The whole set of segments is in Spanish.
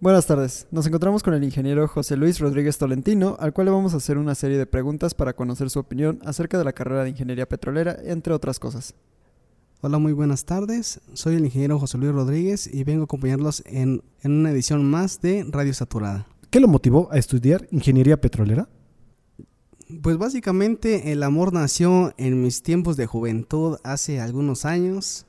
Buenas tardes, nos encontramos con el ingeniero José Luis Rodríguez Tolentino, al cual le vamos a hacer una serie de preguntas para conocer su opinión acerca de la carrera de ingeniería petrolera, entre otras cosas. Hola, muy buenas tardes. Soy el ingeniero José Luis Rodríguez y vengo a acompañarlos en, en una edición más de Radio Saturada. ¿Qué lo motivó a estudiar ingeniería petrolera? Pues básicamente el amor nació en mis tiempos de juventud hace algunos años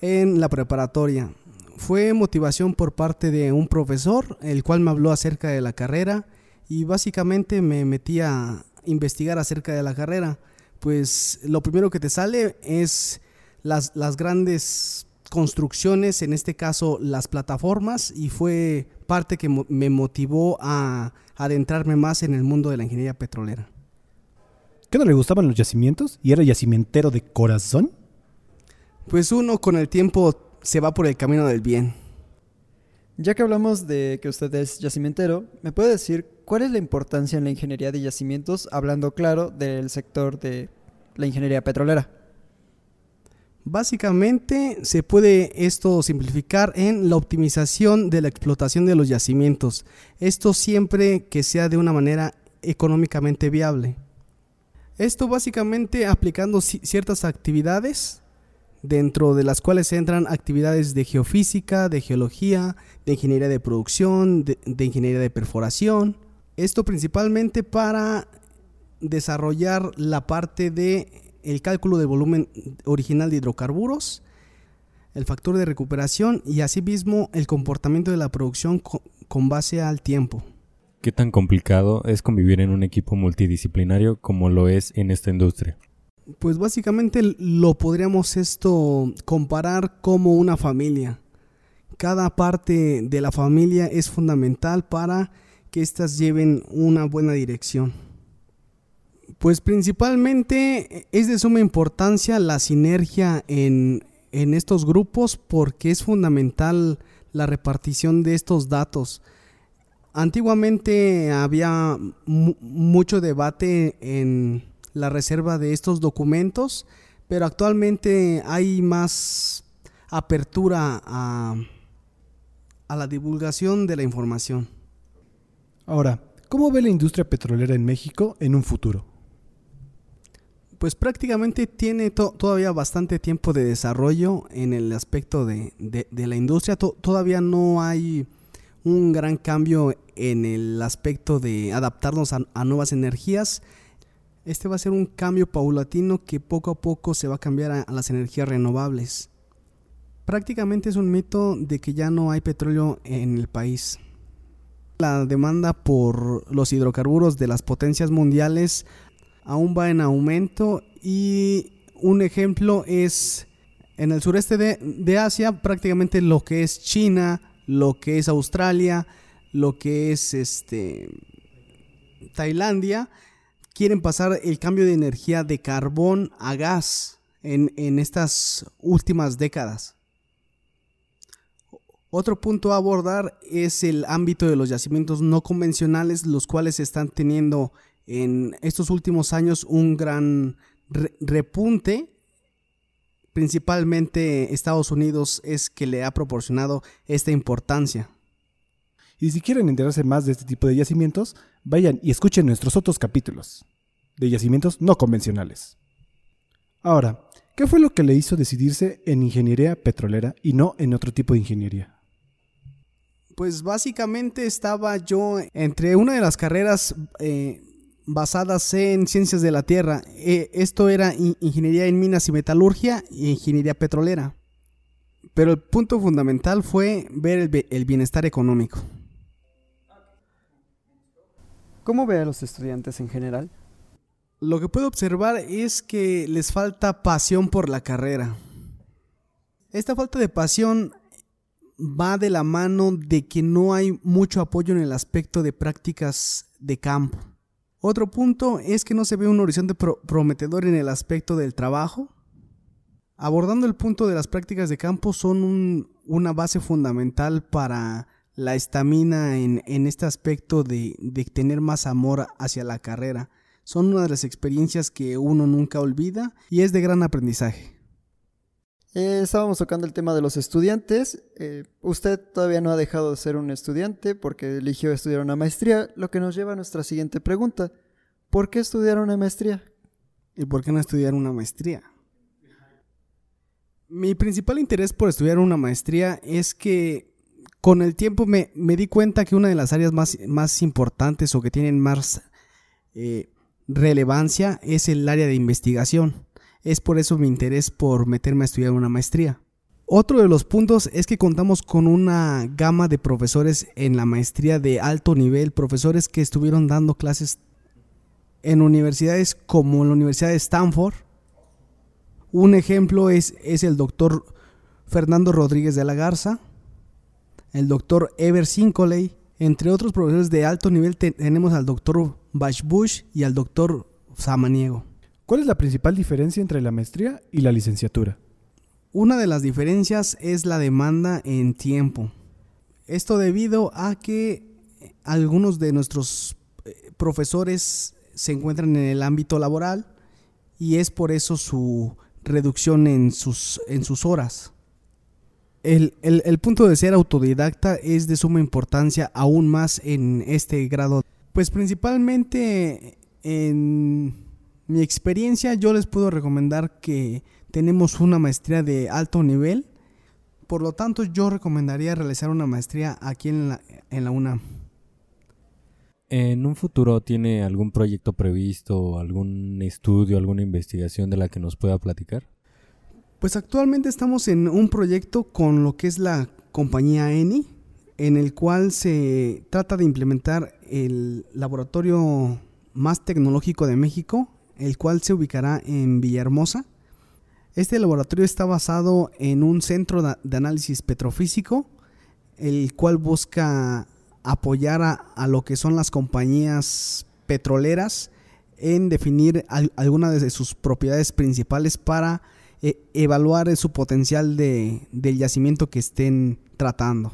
en la preparatoria fue motivación por parte de un profesor, el cual me habló acerca de la carrera y básicamente me metí a investigar acerca de la carrera. Pues lo primero que te sale es las, las grandes construcciones, en este caso las plataformas, y fue parte que me motivó a adentrarme más en el mundo de la ingeniería petrolera. ¿Qué no le gustaban los yacimientos y era yacimentero de corazón? Pues uno con el tiempo se va por el camino del bien. Ya que hablamos de que usted es yacimentero, ¿me puede decir cuál es la importancia en la ingeniería de yacimientos, hablando claro del sector de la ingeniería petrolera? Básicamente se puede esto simplificar en la optimización de la explotación de los yacimientos. Esto siempre que sea de una manera económicamente viable. Esto básicamente aplicando ciertas actividades dentro de las cuales entran actividades de geofísica, de geología, de ingeniería de producción, de, ingeniería de perforación. Esto principalmente para desarrollar la parte de el cálculo del volumen original de hidrocarburos, el factor de recuperación y asimismo el comportamiento de la producción con base al tiempo. ¿Qué tan complicado es convivir en un equipo multidisciplinario como lo es en esta industria? Pues básicamente lo podríamos esto comparar como una familia. Cada parte de la familia es fundamental para que éstas lleven una buena dirección. Pues principalmente es de suma importancia la sinergia en, en estos grupos porque es fundamental la repartición de estos datos. Antiguamente había mucho debate en, la reserva de estos documentos, pero actualmente hay más apertura a, a la divulgación de la información. Ahora, ¿cómo ve la industria petrolera en México en un futuro? Pues prácticamente tiene todavía bastante tiempo de desarrollo en el aspecto de, la industria. todavía no hay un gran cambio en el aspecto de adaptarnos a nuevas energías. Este va a ser un cambio paulatino que poco a poco se va a cambiar a, las energías renovables. Prácticamente es un mito de que ya no hay petróleo en el país. La demanda por los hidrocarburos de las potencias mundiales aún va en aumento y un ejemplo es en el sureste de, de, Asia prácticamente lo que es China, lo que es Australia, lo que es este Tailandia quieren pasar el cambio de energía de carbón a gas en, estas últimas décadas. Otro punto a abordar es el ámbito de los yacimientos no convencionales, los cuales están teniendo en estos últimos años un gran repunte. Principalmente Estados Unidos es que le ha proporcionado esta importancia. Y si quieren enterarse más de este tipo de yacimientos, vayan y escuchen nuestros otros capítulos de yacimientos no convencionales. Ahora, ¿qué fue lo que le hizo decidirse en ingeniería petrolera y no en otro tipo de ingeniería? Pues básicamente estaba yo entre una de las carreras eh, basadas en ciencias de la tierra. Eh, esto era ingeniería en minas y metalurgia y ingeniería petrolera. Pero el punto fundamental fue ver el bienestar económico. ¿Cómo ve a los estudiantes en general? Lo que puedo observar es que les falta pasión por la carrera. Esta falta de pasión va de la mano de que no hay mucho apoyo en el aspecto de prácticas de campo. Otro punto es que no se ve un horizonte prometedor en el aspecto del trabajo. Abordando el punto de las prácticas de campo son una base fundamental para la estamina en, este aspecto de, de tener más amor hacia la carrera. Son una de las experiencias que uno nunca olvida y es de gran aprendizaje. Eh, estábamos tocando el tema de los estudiantes. Eh, usted todavía no ha dejado de ser un estudiante porque eligió estudiar una maestría, lo que nos lleva a nuestra siguiente pregunta. ¿Por qué estudiar una maestría? ¿Y por qué no estudiar una maestría? Mi principal interés por estudiar una maestría es que con el tiempo me, me di cuenta que una de las áreas más, más importantes o que tienen más eh, relevancia es el área de investigación. Es por eso mi interés por meterme a estudiar una maestría. Otro de los puntos es que contamos con una gama de profesores en la maestría de alto nivel, profesores que estuvieron dando clases en universidades como la Universidad de Stanford. Un ejemplo es, es el doctor Fernando Rodríguez de la Garza, el doctor Ever Sincoley, entre otros profesores de alto nivel tenemos al doctor Bush y al doctor Samaniego. ¿Cuál es la principal diferencia entre la maestría y la licenciatura? Una de las diferencias es la demanda en tiempo. Esto debido a que algunos de nuestros eh, profesores se encuentran en el ámbito laboral y es por eso su reducción en sus, en sus horas. El, punto de ser autodidacta es de suma importancia aún más en este grado. Pues principalmente en mi experiencia yo les puedo recomendar que tenemos una maestría de alto nivel. Por lo tanto, yo recomendaría realizar una maestría aquí en la, en la UNAM. ¿En un futuro tiene algún proyecto previsto, algún estudio, alguna investigación de la que nos pueda platicar? Pues actualmente estamos en un proyecto con lo que es la compañía ENI, en el cual se trata de implementar el laboratorio más tecnológico de México el cual se ubicará en Villahermosa. Este laboratorio está basado en un centro de análisis petrofísico, el cual busca apoyar a, lo que son las compañías petroleras en definir algunas de sus propiedades principales para eh, evaluar su potencial de, del yacimiento que estén tratando.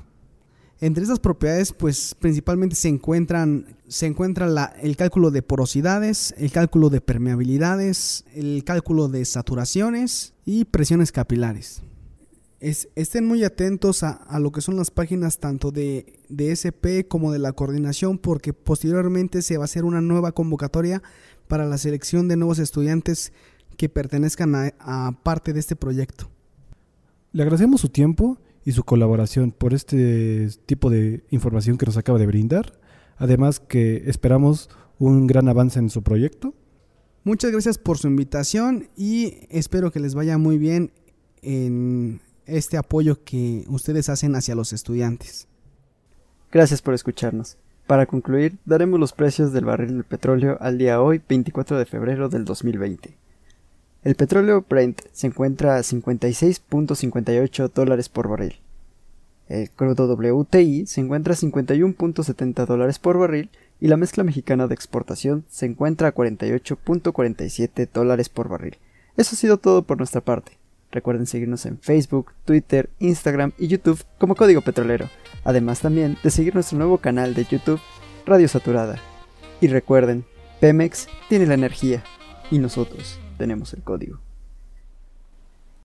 Entre estas propiedades, pues principalmente se encuentran se encuentra el cálculo de porosidades, el cálculo de permeabilidades, el cálculo de saturaciones y presiones capilares. estén muy atentos a, lo que son las páginas tanto de, de, SP como de la coordinación porque posteriormente se va a hacer una nueva convocatoria para la selección de nuevos estudiantes que pertenezcan a, a parte de este proyecto. Le agradecemos su tiempo y su colaboración por este tipo de información que nos acaba de brindar. Además que esperamos un gran avance en su proyecto. Muchas gracias por su invitación y espero que les vaya muy bien en este apoyo que ustedes hacen hacia los estudiantes. Gracias por escucharnos. Para concluir, daremos los precios del barril de petróleo al día hoy, 24 de febrero del 2020. El petróleo Brent se encuentra a 56.58 dólares por barril. El crudo WTI se encuentra a 51.70 dólares por barril y la mezcla mexicana de exportación se encuentra a 48.47 dólares por barril. Eso ha sido todo por nuestra parte. Recuerden seguirnos en Facebook, Twitter, Instagram y YouTube como Código Petrolero, además también de seguir nuestro nuevo canal de YouTube, Radio Saturada. Y recuerden, Pemex tiene la energía y nosotros tenemos el código.